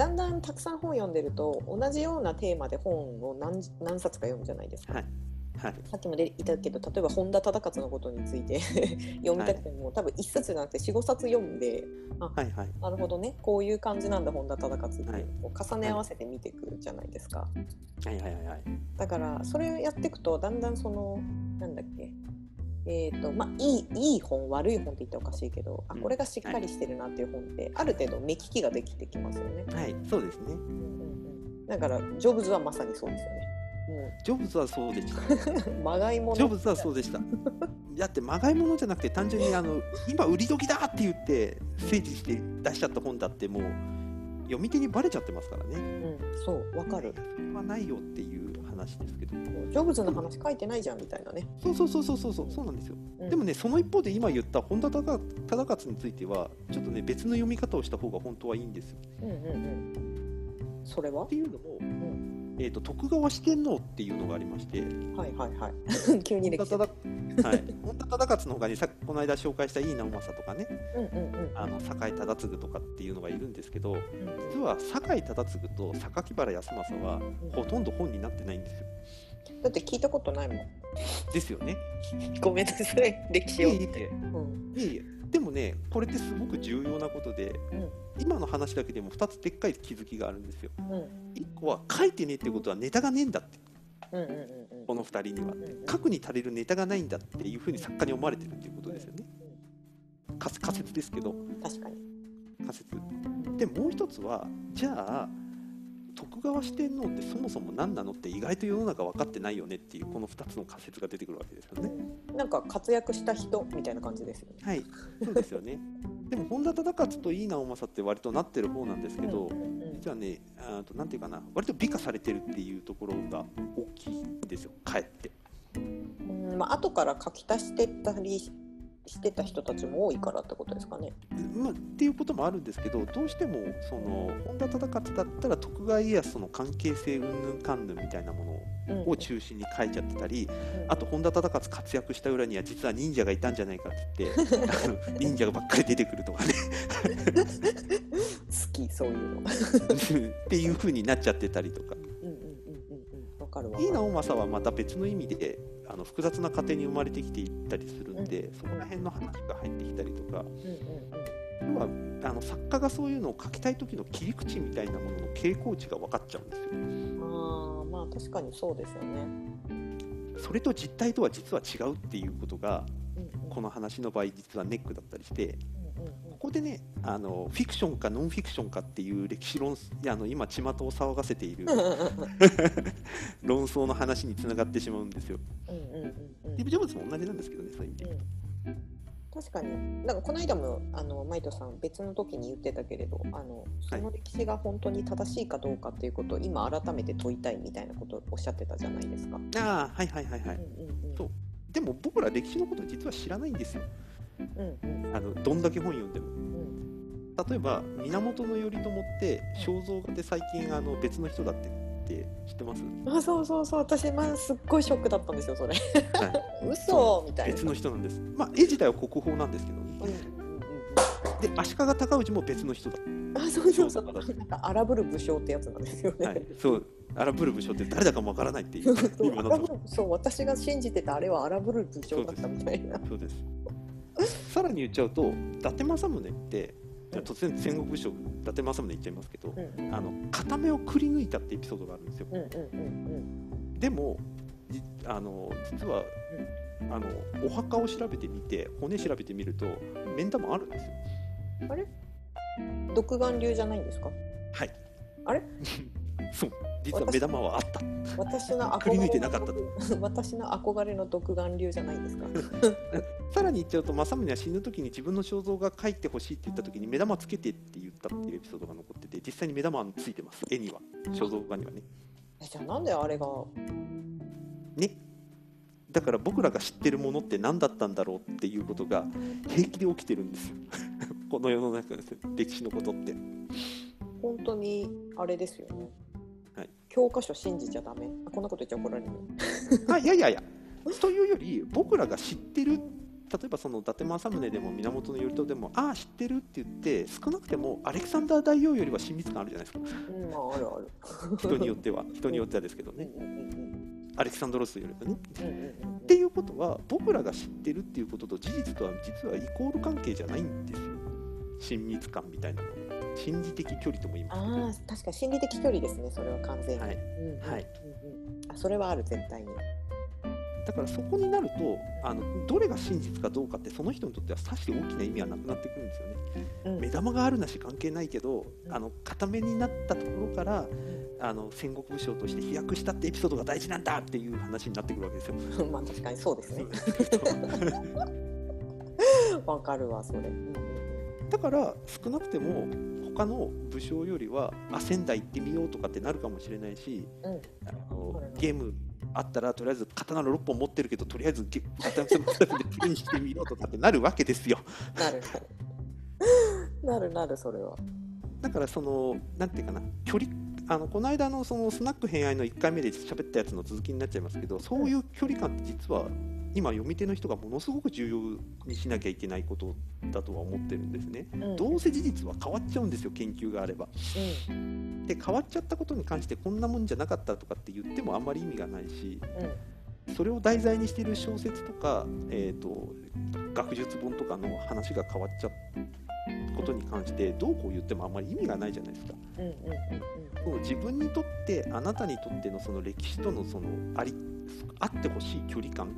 だんだんたくさん本読んでると同じようなテーマで本を何何冊か読むじゃないですか。はい。はい。さっきも出いたけど例えば本田忠勝のことについて 読みたくても、多分1冊じゃなくて45冊読んではいはい。なるほどね。こういう感じなんだ本田忠勝っていう重ね合わせて見ていくじゃないですか。はい。はいはいはい。だからそれをやっていくとだんだんそのなんだっけえーとまあ、いいいい本悪い本って言ったらおかしいけどあうん。これがしっかりしてるなっていう本って、ある程度目利きができてきますよね。はいそうですね。うんうんうん、だからジョブズはまさにそうですよね。ジョブズはそうでした。まがいもの。ジョブズはそうでした。だってまがいものじゃなくて単純にあの今売り時だって言って整理して出しちゃった本だってもう読み手にバレちゃってますからね。うん、そうわかる。それはないよっていう話ですけどジョブズの話書いてないじゃんみたいなね。そうそうそうそうそうそうそうなんですようんでもねその一方で今言った本田忠忠勝についてはちょっとね別の読み方をした方が本当はいいんですようんうんうん。それは？っていうのも、んえー、と徳川四天王っていうのがありましてはいはいはい。急に歴史。はい、本田忠勝の他にさこの間紹介した井伊直政とかねうんうんうん。あの酒井忠次とかっていうのがいるんですけどうん実は酒井忠次と榊原康政はほとんど本になってないんですよ。だって聞いたことないもん。ですよね。ごめんなさい歴史を。いえいえうんいえいえでもねこれってすごく重要なことでうん今の話だけでも2つでっかい気づきがあるんですよ。うん1個は書いてねえってことはネタがねえんだってうんうんうんうん。この2人には。うんうん書くに足りるネタがないんだっていうふうに作家に思われてるっていうことですよね。仮仮説ですけど確かに。仮説。でもう一つはじゃあ徳川四天王ってそもそも何なのって意外と世の中分かってないよねっていうこの2つの仮説が出てくるわけですよね。なんか活躍した人みたいな感じですよね。はい、そうですよね。でも本田忠勝と井伊直政って割となってる方なんですけど、うんうん実はね、あとなんていうかな、割と美化されてるっていうところが大きいんですよ。かえって。うんまあ後から書き足してったりしてた人たちも多いからってことですかね。まあ、っていうこともあるんですけど、どうしてもその本田忠勝だったら徳川家康との関係性云々かんぬんみたいなものをうんを中心に書いちゃってたり、あと本田忠勝活躍した裏には実は忍者がいたんじゃないかって言って 忍者がばっかり出てくるとかね好きそういうの。っていう風になっちゃってたりとかうんうんうんうんうんわかるわかる。井伊直政はまた別の意味であの複雑な家庭に生まれてきていったりするんで、そこら辺の話が入ってきたりとかうんうんうん要はあの作家がそういうのを書きたい時の切り口みたいなものの傾向値が分かっちゃうんですよ。ああまあ確かにそうですよね。それと実態とは実は違うっていうことがうんうんこの話の場合実はネックだったりしてうんうんここでねあのフィクションかノンフィクションかっていう歴史論あの今巷を騒がせている 論争の話につながってしまうんですよ。ディブ・ジョブズも同じなんですけどねそういう意味で。確かになんかこの間もあのマイトさん別の時に言ってたけれどあのその歴史が本当に正しいかどうかっていうことを今改めて問いたいみたいなことをおっしゃってたじゃないですか。ああはいはいはいはい。そうでも僕ら歴史のこと実は知らないんですよ。うんうん。あのどんだけ本読んでも。うん。例えば源頼朝って肖像画で最近あの別の人だってって知ってます、あそうそうそう。私まあすっごいショックだったんですよそれ。はい、嘘みたいな。別の人なんです。まあ絵自体は国宝なんですけど。ね。うんで足利尊氏も別の人だ。うんあそうそうそう。なんか荒ぶる武将ってやつなんですよね、はい、そう。荒ぶる武将って誰だかもわからないっていう。そう。私が信じてたあれは荒ぶる武将だったみたいな。そうです。さらに言っちゃうと伊達政宗って突然戦国武将伊達政宗言っちゃいますけど、うん。うんあの片目をくり抜いたってエピソードがあるんですよ。うんうんうんでもじあの実は、あのお墓を調べてみて骨調べてみると目ん玉あるんですよ。うんあれ？独眼流じゃないんですか？はい。あれ？そう。実は目玉はあった。私のくり抜いて憧れのなかった。私の憧れの独眼流じゃないんですか。さらに言っちゃうと政宗は死ぬ時に自分の肖像が描いてほしいって言った時に目玉つけてって言ったっていうエピソードが残ってて実際に目玉はついてます。絵には。肖像画にはね。えじゃあなんであれが？ね。だから僕らが知ってるものって何だったんだろうっていうことが平気で起きてるんですよ。この世の中で歴史のことって。本当にあれですよね、はい教科書信じちゃダメ。あこんなこと言っちゃ怒られる。あいやいやいや。というより僕らが知ってる。例えばその伊達政宗でも源頼朝でもああ知ってるって言って少なくてもアレクサンダー大王よりは親密感あるじゃないですか。うん、まあ、あるある。人によっては。人によってはですけどね。うんうんうんアレクサンドロスよりもね。うんうんうん。っていうことは僕らが知ってるっていうことと事実とは実はイコール関係じゃないんですよ。親密感みたいなもの心理的距離とも言いますああ、確か心理的距離ですね、それは完全に。はいうんうんあ、それはある、絶対に。だからそこになるとあのどれが真実かどうかってその人にとってはさして大きな意味はなくなってくるんですよねうん目玉があるなし関係ないけどうんあの固めになったところからあの戦国武将として飛躍したってエピソードが大事なんだっていう話になってくるわけですよ。まあ、確かにそうですね。わかるわ、それ。だから少なくても他の武将よりはあ仙台行ってみようとかってなるかもしれないしうんうんあのゲームあったらとりあえず刀の6本持ってるけどとりあえず ゲ刀の6本でプレイしてみろとかってなるわけですよ。なるなる。なるなる、それは。だからそのなんていうかな距離あのこの間のそのスナック偏愛の1回目で喋ったやつの続きになっちゃいますけどそういう距離感って実は今読み手の人がものすごく重要にしなきゃいけないことだとは思ってるんですね。うんどうせ事実は変わっちゃうんですよ研究があれば。うんで変わっちゃったことに関してこんなもんじゃなかったとかって言ってもあんまり意味がないしそれを題材にしている小説とか、えー、と学術本とかの話が変わっちゃうことに関してどうこう言ってもあんまり意味がないじゃないですか。うんうんうんこの自分にとってあなたにとってのその歴史とのそのありあってほしい距離感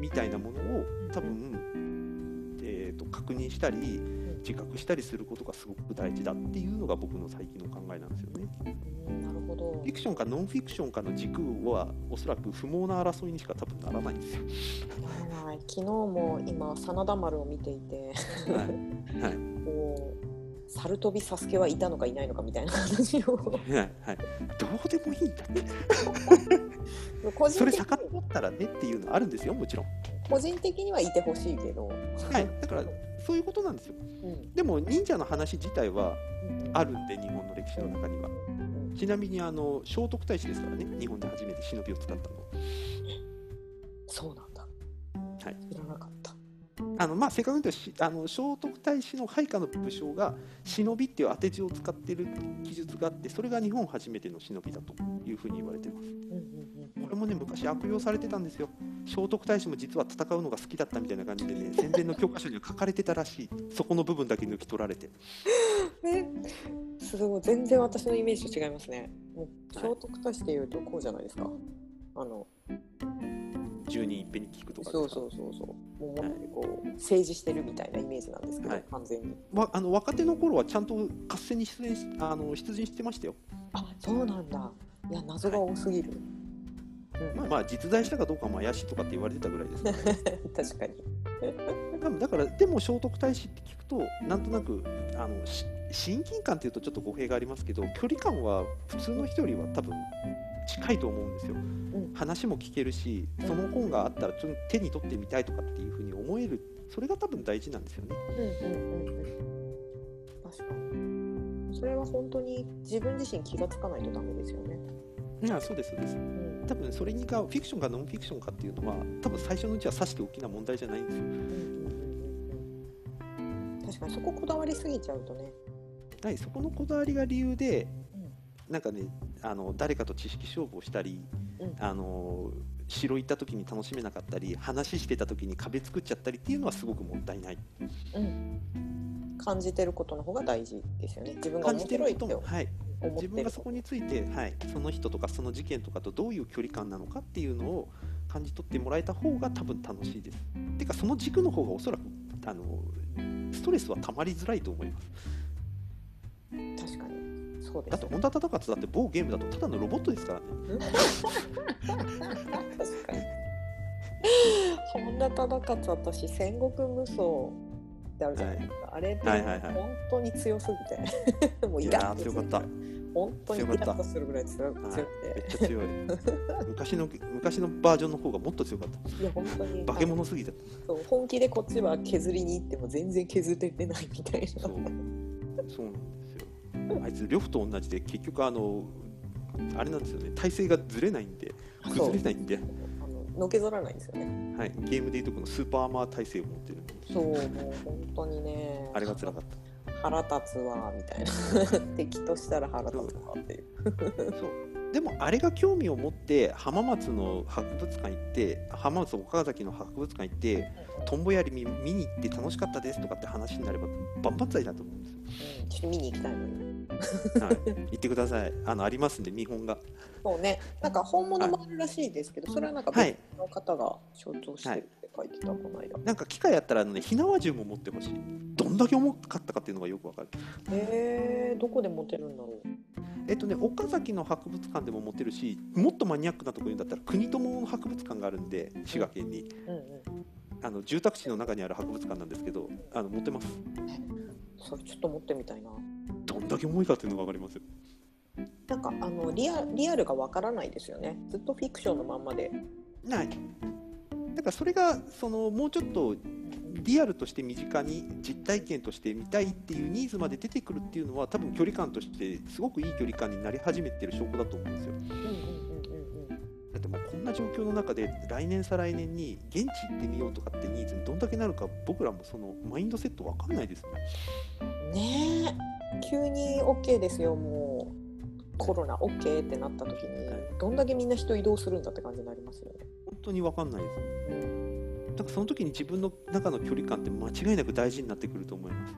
みたいなものを多分、えー、と確認したり自覚したりすることがすごく大事だっていうのが僕の最近の考えなんですよね。なるほど。フィクションかノンフィクションかの軸はおそらく不毛な争いにしか多分ならないんですよ。はい昨日も今真田丸を見ていて。はい。はい。こう猿飛びサスケはいたのかいないのかみたいな話を。はい。はい、どうでもいいんだって。個人的ったらねっていうのはあるんですよもちろん。個人的にはいてほしいけど、はい、だからそういうことなんですよ。うんでも忍者の話自体はうんあるんで日本の歴史の中には。うんちなみにあの聖徳太子ですからね日本で初めて忍びを使ったの。そうなんだ。はい知らなかった。あのまあ正確に言うとしあの聖徳太子の配下の武将が忍びっていう当て字を使ってる記述があってそれが日本初めての忍びだというふうに言われてます。これもね昔悪用されてたんですよ聖徳太子も実は戦うのが好きだったみたいな感じでね戦前の教科書には書かれてたらしいそこの部分だけ抜き取られてえ すごい全然私のイメージと違いますね。聖はい徳太子っていうとこうじゃないですか。あの10人いっぺんに聞くとか？そうそうそうそう。もうこう政治してるみたいなイメージなんですけど、はい完全に。わあの若手の頃はちゃんと合戦に出演しあの出陣してましたよ、あそうなんだ。いや謎が多すぎる。うんまあ、まあ実在したかどうかも怪しいとかって言われてたぐらいです、ね、確かに。多分だからでも聖徳太子って聞くとなんとなくあのし親近感っていうとちょっと語弊がありますけど距離感は普通の人よりは多分近いと思うんですよ、ん。話も聞けるしその本があったらちょっと手に取ってみたいとかっていうふうに思える。それが多分大事なんですよね。うんうんうんうん。確かに。それは本当に自分自身気がつかないとダメですよね。いやそうですそうです。うん。多分それにがフィクションかノンフィクションかっていうのは多分最初のうちはさして大きな問題じゃないんですよ。うんうんうんうん。確かにそここだわりすぎちゃうとね。はい、そこのこだわりが理由で、なんかね、あの誰かと知識勝負をしたり、うんあの城行った時に楽しめなかったり、話してた時に壁作っちゃったりっていうのはすごくもったいない。うん、感じてることの方が大事ですよね。自分が面感じてる白いはい、自分がそこについて、はい、その人とかその事件とかとどういう距離感なのかっていうのを感じ取ってもらえた方が多分楽しいです。てかその軸の方がおそらくあのストレスはたまりづらいと思います。そうですだって本田忠勝だって某ゲームだとただのロボットですからね。確かに。本田忠勝私戦国無双ってあるじゃないですか。あれってはいはいはい。本当に強すぎて、もうイいやラッとする。ー強かった。本当にイラッとするぐらい強くはい。強くめて、っちゃ強い。昔の昔のバージョンの方がもっと強かった。いや本当に。化け物すぎたそう本気でこっちは削りに行っても全然削れてないみたいな。そう。そうなんあいつ呂布と同じで結局あのあれなんですよね体勢がずれないんで崩れないんであののけぞらないんですよね。はい、ゲームでいうとこのスーパーアーマー体制を持ってるそうもう本当にね。あれが辛かった腹立つわみたいな 敵としたら腹立つわっていう。そうでもあれが興味を持って浜松の博物館行って浜松岡崎の博物館行ってトンボ槍見見に行って楽しかったですとかって話になれば万々歳だと思うんですよ。うん、ちょっと見に行きたいのに。はい、行ってくださいあのありますんで見本が。そうね、なんか本物もあるらしいですけど、それはなんかはい別の方が象徴してるって書いてた、この間。なんか機会あったらあのね火縄銃も持ってほしいだけ重かったかっていうのがよくわかるえー、どこで持てるんだろう？えっとね岡崎の博物館でも持てるしもっとマニアックなところにだったら国友の博物館があるんで滋賀県にうんうん。あの住宅地の中にある博物館なんですけどあの持ってますそれちょっと持ってみたいな。どんだけ重いかっていうのがわかりますよなんかあのリアリアルがわからないですよね。ずっとフィクションのまんまで。ないだからそれがそのもうちょっとリアルとして身近に実体験として見たいっていうニーズまで出てくるっていうのは多分距離感としてすごくいい距離感になり始めてる証拠だと思うんですようんうんうんうんうん。だってもうこんな状況の中で来年再来年に現地行ってみようとかってニーズにどんだけなるか僕らもそのマインドセットわかんないですねねえ、急に OK ですよ、もう。コロナ OK ってなった時に、どんだけみんな人移動するんだって感じになりますよね。本当にわかんないですうんだからその時に自分の中の距離感って間違いなく大事になってくると思います。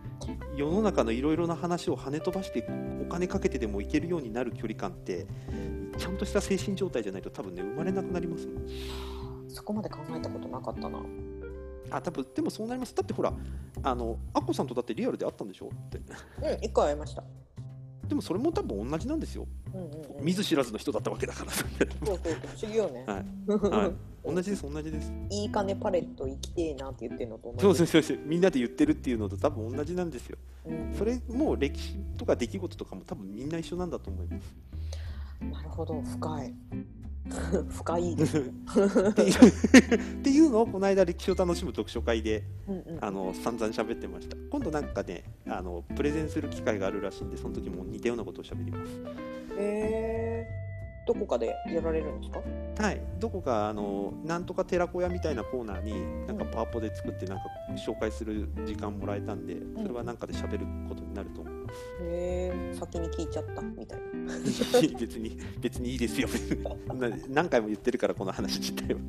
世の中のいろいろな話を跳ね飛ばしてお金かけてでもいけるようになる距離感ってちゃんとした精神状態じゃないと多分ね生まれなくなりますもん。そこまで考えたことなかったな。あ多分でもそうなります。だってほらあのアッコさんとだってリアルで会ったんでしょ？って。うん、一回会いました。でもそれも多分同じなんですよ。うんうんうん、見ず知らずの人だったわけだから。そうそうそう、不思議よね。はい。はい同じです同じです。いい金パレット行きてえなって言ってるのと同じ。そうそうそうみんなで言ってるっていうのと多分同じなんですよ。うん。それも歴史とか出来事とかも多分みんな一緒なんだと思います。なるほど、深い。深いですね。っていうのをこの間歴史を楽しむ読書会でうんうん。あの散々喋ってました。今度なんかねあのプレゼンする機会があるらしいんでその時も似たようなことを喋ります。えー、どこかでやられるんですか？はい。どこかあのなんとか寺子屋みたいなコーナーになんかパワポで作ってなんか紹介する時間もらえたんでそれはなんかで喋ることになると思いますへえ。先に聞いちゃったみたいな。別に別にいいですよ。何回も言ってるからこの話自体は。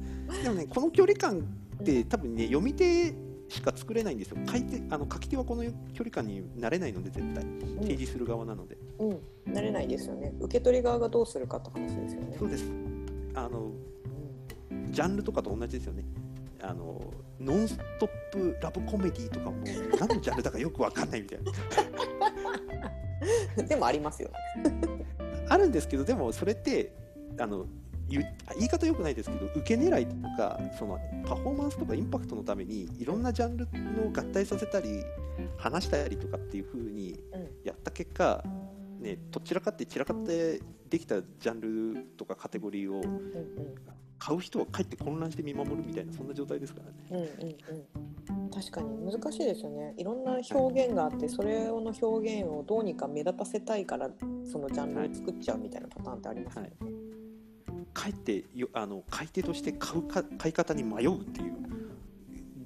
でもねこの距離感って多分ね読み手しか作れないんですよ。書いてあの書き手はこの距離感になれないので絶対。提示する側なので、うん、うん、慣れないですよね。受け取り側がどうするかって話ですよね。そうですあのうんジャンルとかと同じですよねあのノンストップラブコメディとかも何のジャンルだかよくわかんないみたいな でもありますよ。あるんですけどでもそれってあの言い方よくないですけど受け狙いとかそのパフォーマンスとかインパクトのためにいろんなジャンルの合体させたり話したりとかっていう風にうんやった結果、ね、どちらかって散らかってできたジャンルとかカテゴリーを買う人はかえって混乱して見守るみたいなそんな状態ですからね。うんうんうん、確かに難しいですよねいろんな表現があってそれの表現をどうにか目立たせたいからそのジャンルを作っちゃうみたいなパターンってありますよね。かえってよあの買い手として買うか買い方に迷うっていう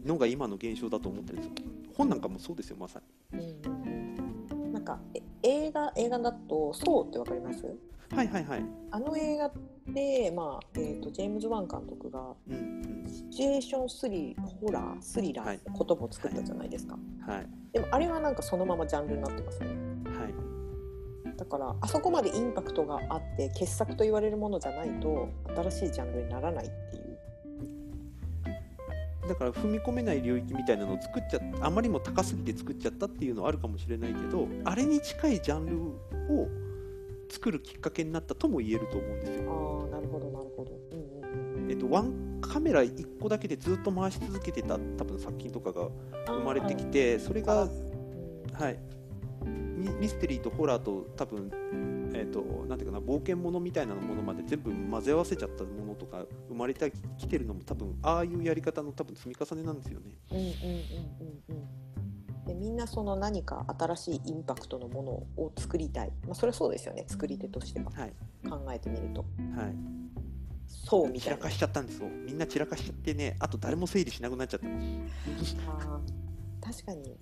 のが今の現象だと思ってるんですよ。本なんかもそうですよまさに。うんかえ映画映画だと「そう」ってわかります？はいはいはい。あの映画って、まあえー、とジェームズ・ワン監督がうんうん。シチュエーションスリホラースリラーはい。って言葉を作ったじゃないですか、はい。でもあれはなんかそのままジャンルになってますね。はい。だからあそこまでインパクトがあって傑作と言われるものじゃないと新しいジャンルにならないっていうだから踏み込めない領域みたいなのを作っちゃあまりにも高すぎて作っちゃったっていうのはあるかもしれないけどあれに近いジャンルを作るきっかけになったとも言えると思うんですよ。ああなるほどなるほど。うんうんえっと、ワンカメラ1個だけでずっと回し続けてた多分作品とかが生まれてきてそれが、うん。はい、ミミステリーとホラーと多分、えっとなんていうかな冒険ものみたいなものまで全部混ぜ合わせちゃったものとか生まれてきてるのも多分ああいうやり方の多分積み重ねなんですよね。うんうんうんうん。うんでみんなその何か新しいインパクトのものを作りたい、まあ、それはそうですよね。作り手としては。はい。考えてみると。はい。そうみたいな。散らかしちゃったんですよ。みんな散らかしちゃってね。あと誰も整理しなくなっちゃった確かに。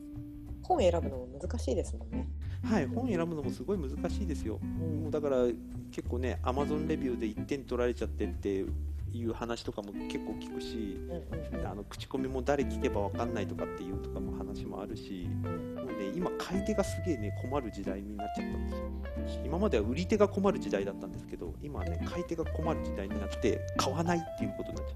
本選ぶのも難しいですもんね。はい本選ぶのもすごい難しいですよ。うんもうだから結構ねアマゾンレビューで1点取られちゃってっていう話とかも結構聞くしあの口コミも誰聞けば分かんないとかっていうとかも話もあるしうんもうね今買い手がすげえね困る時代になっちゃったんですよ。今までは売り手が困る時代だったんですけど今はね買い手が困る時代になって買わないっていうことになっちゃ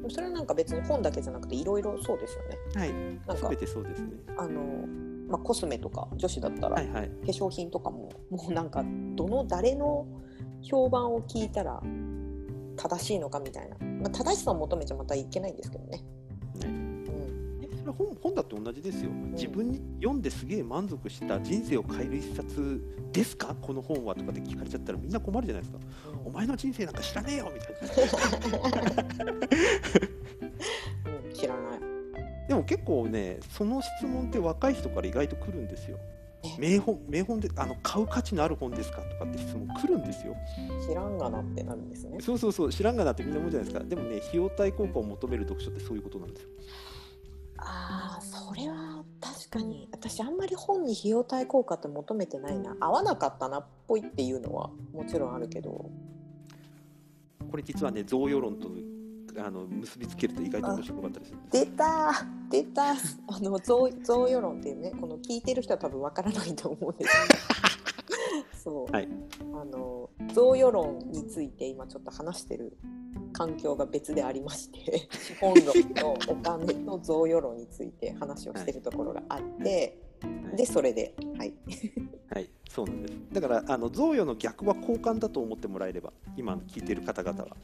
でもそれはなんか別に本だけじゃなくていろいろそうですよね。うはいなんか全てそうですね。あの、まあ、コスメとか女子だったら、はいはい。化粧品とかももうなんかどの誰の評判を聞いたら正しいのかみたいな、まあ、正しさを求めちゃまたいけないんですけどね。ね。うん。えそれは本本だって同じですよ。自分に読んですげえ満足した人生を変える一冊ですか？この本はとかって聞かれちゃったらみんな困るじゃないですか。お前の人生なんか知らねえよみたいな。うん、知らな。い。でも結構ねその質問って若い人から意外と来るんですよ。え。名本名本であの買う価値のある本ですかとかって質問来るんですよ。知らんがなってなるんですね。そうそうそう知らんがなってみんな思うじゃないですか。でもね費用対効果を求める読書ってそういうことなんですよ。ああそれは確かに。私あんまり本に費用対効果って求めてないな。合わなかったなっぽいっていうのはもちろんあるけど。これ実はね贈与論とあの結びつけると意外と面白かったりす出たー。出たー。あの贈贈与論っていうねこの聞いてる人は多分わからないと思うんですけど そう、はい。あの贈与論について今ちょっと話してる環境が別でありまして資 本論とお金と贈与論について話をしてるところがあって、はい。でそれではい。はい。そうなんです。だからあの贈与の逆は交換だと思ってもらえれば今聞いてる方々は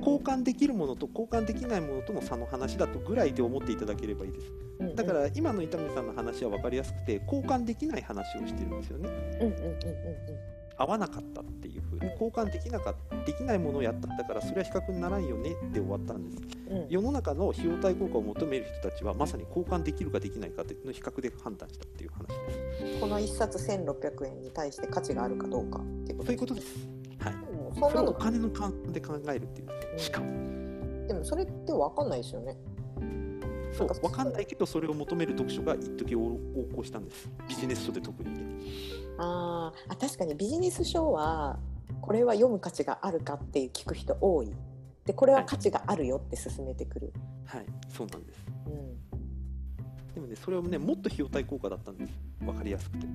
交換できるものと交換できないものとの差の話だとぐらいで思っていただければいいです。だから今の伊丹さんの話は分かりやすくて交換できない話をしてるんですよね。うんうんうんうん合わなかったっていうふうにうん交換できなかったできないものをやったんだからそれは比較にならんよねで終わったんです。うんうん。世の中の費用対効果を求める人たちはまさに交換できるかできないかの比較で判断したっていう話です。この一冊1600円に対して価値があるかどうかっていうことそういうことですそんなのお金の換算で考えるっていう。しかも。でもそれって分かんないですよね。そう分かんないけどそれを求める読書が一時横行したんです。ビジネス書で特にね。あー。あ確かに。ビジネス書はこれは読む価値があるかっていう聞く人多い。でこれは価値があるよって勧めてくる、はい。そうなんです。うん、でもねそれはねもっと費用対効果だったんです。分かりやすくて。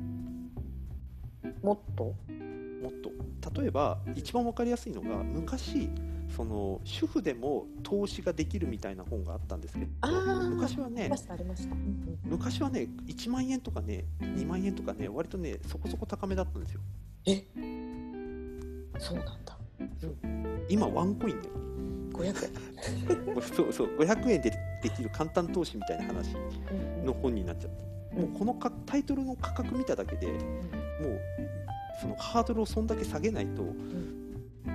もっと？もっと。例えば一番分かりやすいのが昔その主婦でも投資ができるみたいな本があったんですけど昔はね昔はね1万円とかね2万円とかね割とねそこそこ高めだったんですよ。え？そうなんだ。今ワンコインで。500円、そうそう。500円でできる簡単投資みたいな話うんうんの本になっちゃったもうこのかタイトルの価格見ただけでもうそのハードルをそんだけ下げないと、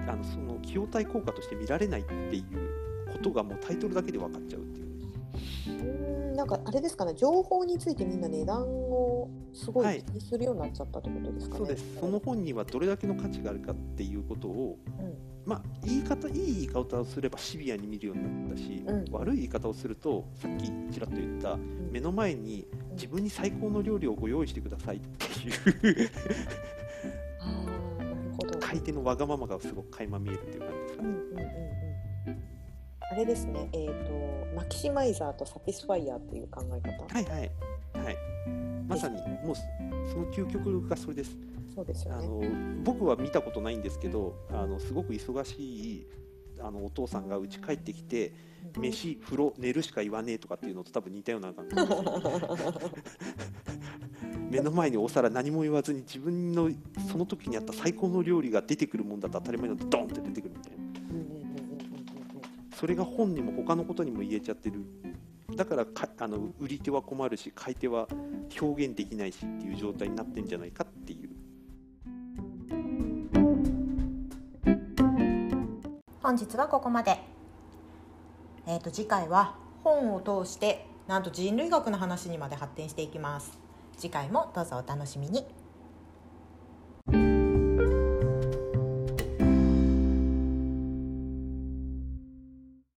あのその費用対効果として見られないっていうことがもうタイトルだけで分かっちゃうっていう。うんなんかあれですかね情報についてみんな値段をすごはいい。気にするようになっちゃったってことですかね。そうです。その本にはどれだけの価値があるかっていうことをうん。まあ言い方いい言い方をすればシビアに見るようになったし、うん。悪い言い方をするとさっきちらっと言ったうん。目の前に自分に最高の料理をご用意してくださいっていうほど。買い手のわがままがすごく垣間見えるっていう感じですかね。うんうんうんうん。あれですね。えっ、とマキシマイザーとサティスファイヤーっていう考え方。はいはいはいまさにもうその究極がそれです。そうですよね。あの僕は見たことないんですけどあのすごく忙しいあのお父さんが家帰ってきて飯風呂寝るしか言わねえとかっていうのと多分似たような感じ 目の前にお皿何も言わずに自分のその時にあった最高の料理が出てくるもんだと当たり前だとドンって出てくるみたいなそれが本にも他のことにも言えちゃってるだからかあの売り手は困るし買い手は表現できないしっていう状態になってんじゃないかっていう本日はここまで。えっ、と次回は本を通してなんと人類学の話にまで発展していきます。次回もどうぞお楽しみに。